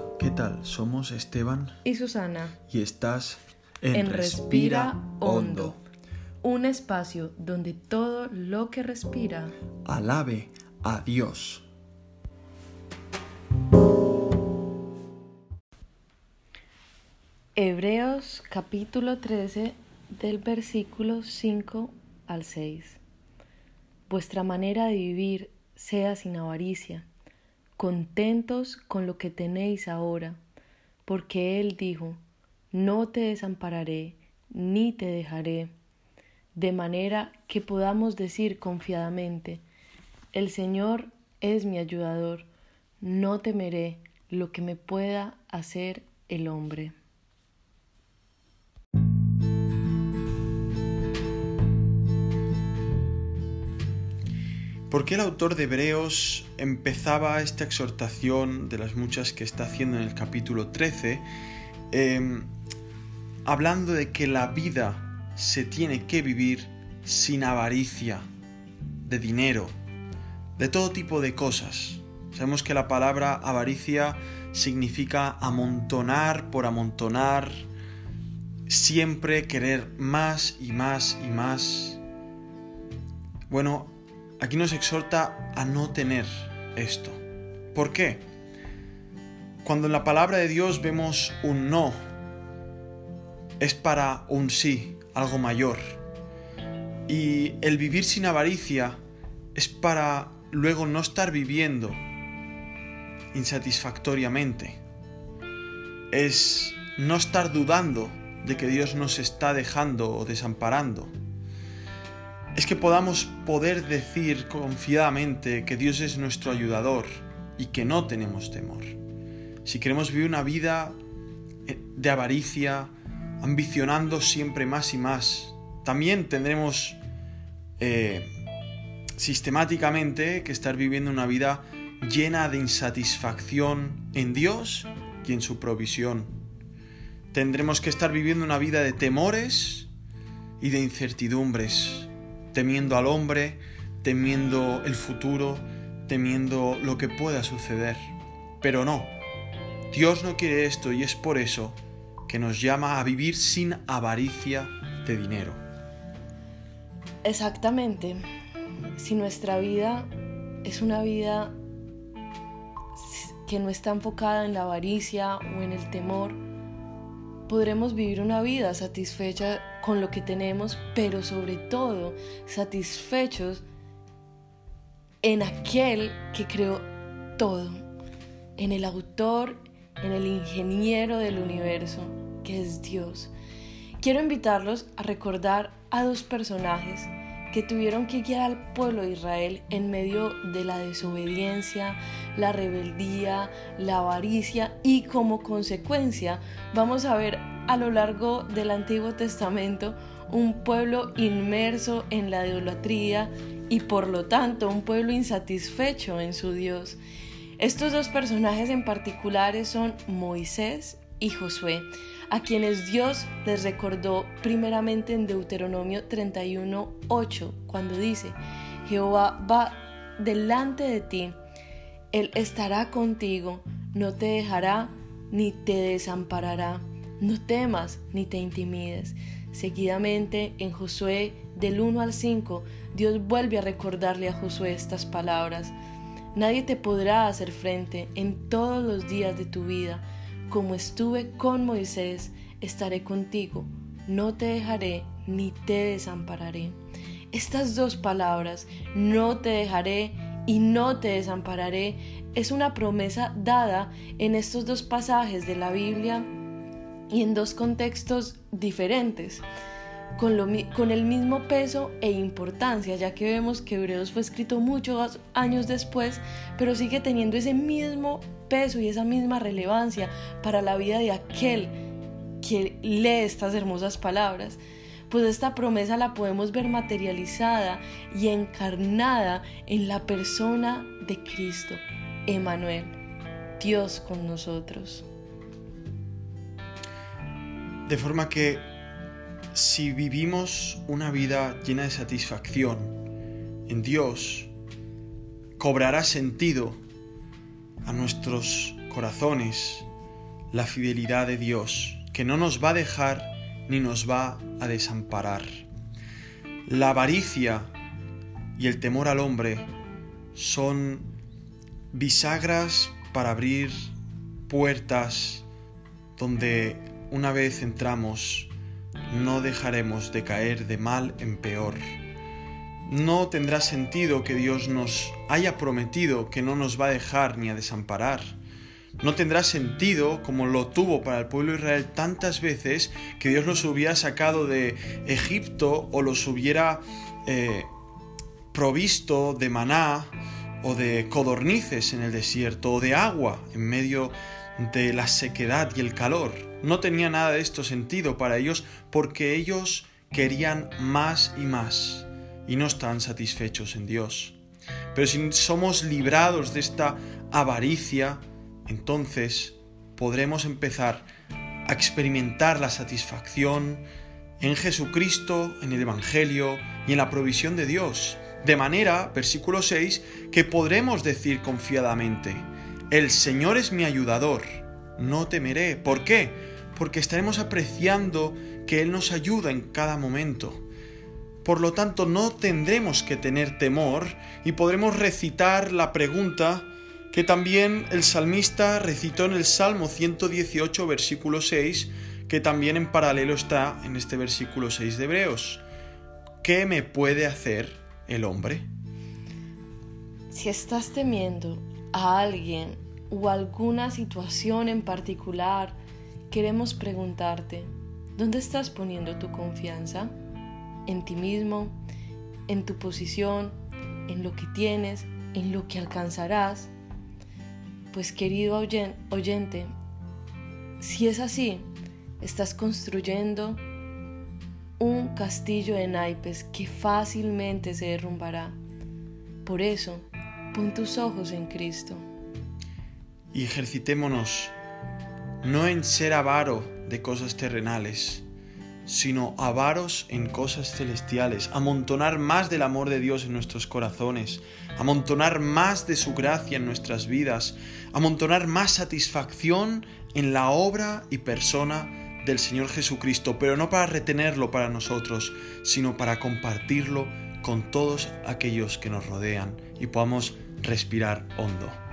Hola, ¿qué tal? Somos Esteban y Susana y estás en, en Respira Hondo, un espacio donde todo lo que respira alabe a Dios. Hebreos capítulo 13 del versículo 5 al 6. Vuestra manera de vivir sea sin avaricia contentos con lo que tenéis ahora, porque Él dijo, no te desampararé, ni te dejaré, de manera que podamos decir confiadamente, el Señor es mi ayudador, no temeré lo que me pueda hacer el hombre. ¿Por qué el autor de Hebreos empezaba esta exhortación de las muchas que está haciendo en el capítulo 13, em, hablando de que la vida se tiene que vivir sin avaricia de dinero, de todo tipo de cosas? Sabemos que la palabra avaricia significa amontonar por amontonar, siempre querer más y más y más. Bueno, aquí nos exhorta a no tener esto. ¿Por qué? Cuando en la palabra de Dios vemos un no, es para un sí, algo mayor. Y el vivir sin avaricia es para luego no estar viviendo insatisfactoriamente. Es no estar dudando de que Dios nos está dejando o desamparando es que podamos poder decir confiadamente que Dios es nuestro ayudador y que no tenemos temor. Si queremos vivir una vida eh, de avaricia, ambicionando siempre más y más, también tendremos eh, sistemáticamente que estar viviendo una vida llena de insatisfacción en Dios y en su provisión. Tendremos que estar viviendo una vida de temores y de incertidumbres temiendo al hombre, temiendo el futuro, temiendo lo que pueda suceder. Pero no, Dios no quiere esto y es por eso que nos llama a vivir sin avaricia de dinero. Exactamente. Si nuestra vida es una vida que no está enfocada en la avaricia o en el temor, podremos vivir una vida satisfecha con lo que tenemos, pero sobre todo satisfechos en aquel que creó todo, en el autor, en el ingeniero del universo, que es Dios. Quiero invitarlos a recordar a dos personajes que tuvieron que guiar al pueblo de Israel en medio de la desobediencia, la rebeldía, la avaricia y como consecuencia vamos a ver a lo largo del Antiguo Testamento un pueblo inmerso en la idolatría y por lo tanto un pueblo insatisfecho en su Dios. Estos dos personajes en particulares son Moisés y Josué, a quienes Dios les recordó primeramente en Deuteronomio 31:8, cuando dice, Jehová va delante de ti, Él estará contigo, no te dejará ni te desamparará, no temas ni te intimides. Seguidamente en Josué del 1 al 5, Dios vuelve a recordarle a Josué estas palabras. Nadie te podrá hacer frente en todos los días de tu vida como estuve con Moisés, estaré contigo, no te dejaré ni te desampararé. Estas dos palabras, no te dejaré y no te desampararé, es una promesa dada en estos dos pasajes de la Biblia y en dos contextos diferentes, con, con, el mismo peso e importancia, ya que vemos que Hebreos fue escrito muchos años después, pero sigue teniendo ese mismo peso y esa misma relevancia para la vida de aquel que lee estas hermosas palabras. Pues esta promesa la podemos ver materializada y encarnada en la persona de Cristo, Emanuel, Dios con nosotros. De forma que si vivimos una vida llena de satisfacción en Dios, cobrará sentido a nuestros corazones la fidelidad de Dios, que no nos va a dejar ni nos va a desamparar. La avaricia y el temor al hombre son bisagras para abrir puertas donde una vez entramos no dejaremos de caer de mal en peor. No tendrá sentido que Dios nos haya prometido que no nos va a dejar ni a desamparar. No tendrá sentido, como lo tuvo para el pueblo de Israel tantas veces, que Dios los hubiera sacado de Egipto o los hubiera eh, provisto de maná o de codornices en el desierto o de agua en medio de la sequedad y el calor. No tenía nada de esto sentido para ellos porque ellos querían más y más y no están satisfechos en Dios. Pero si somos librados de esta avaricia, entonces podremos empezar a experimentar la satisfacción en Jesucristo, en el Evangelio y en la provisión de Dios. De manera, versículo 6, que podremos decir confiadamente, el Señor es mi ayudador, no temeré. ¿Por qué? Porque estaremos apreciando que Él nos ayuda en cada momento. Por lo tanto, no tendremos que tener temor y podremos recitar la pregunta que también el salmista recitó en el Salmo 118, versículo 6, que también en paralelo está en este versículo 6 de Hebreos. ¿Qué me puede hacer el hombre? Si estás temiendo a alguien o alguna situación en particular, queremos preguntarte, ¿dónde estás poniendo tu confianza? ¿En ti mismo? ¿En tu posición? ¿En lo que tienes? ¿En lo que alcanzarás? Pues querido oyente, si es así, estás construyendo un castillo de naipes que fácilmente se derrumbará. Por eso, pon tus ojos en Cristo. Y ejercitémonos no en ser avaro de cosas terrenales, sino avaros en cosas celestiales, amontonar más del amor de Dios en nuestros corazones, amontonar más de su gracia en nuestras vidas, amontonar más satisfacción en la obra y persona del Señor Jesucristo, pero no para retenerlo para nosotros, sino para compartirlo con todos aquellos que nos rodean y podamos respirar hondo.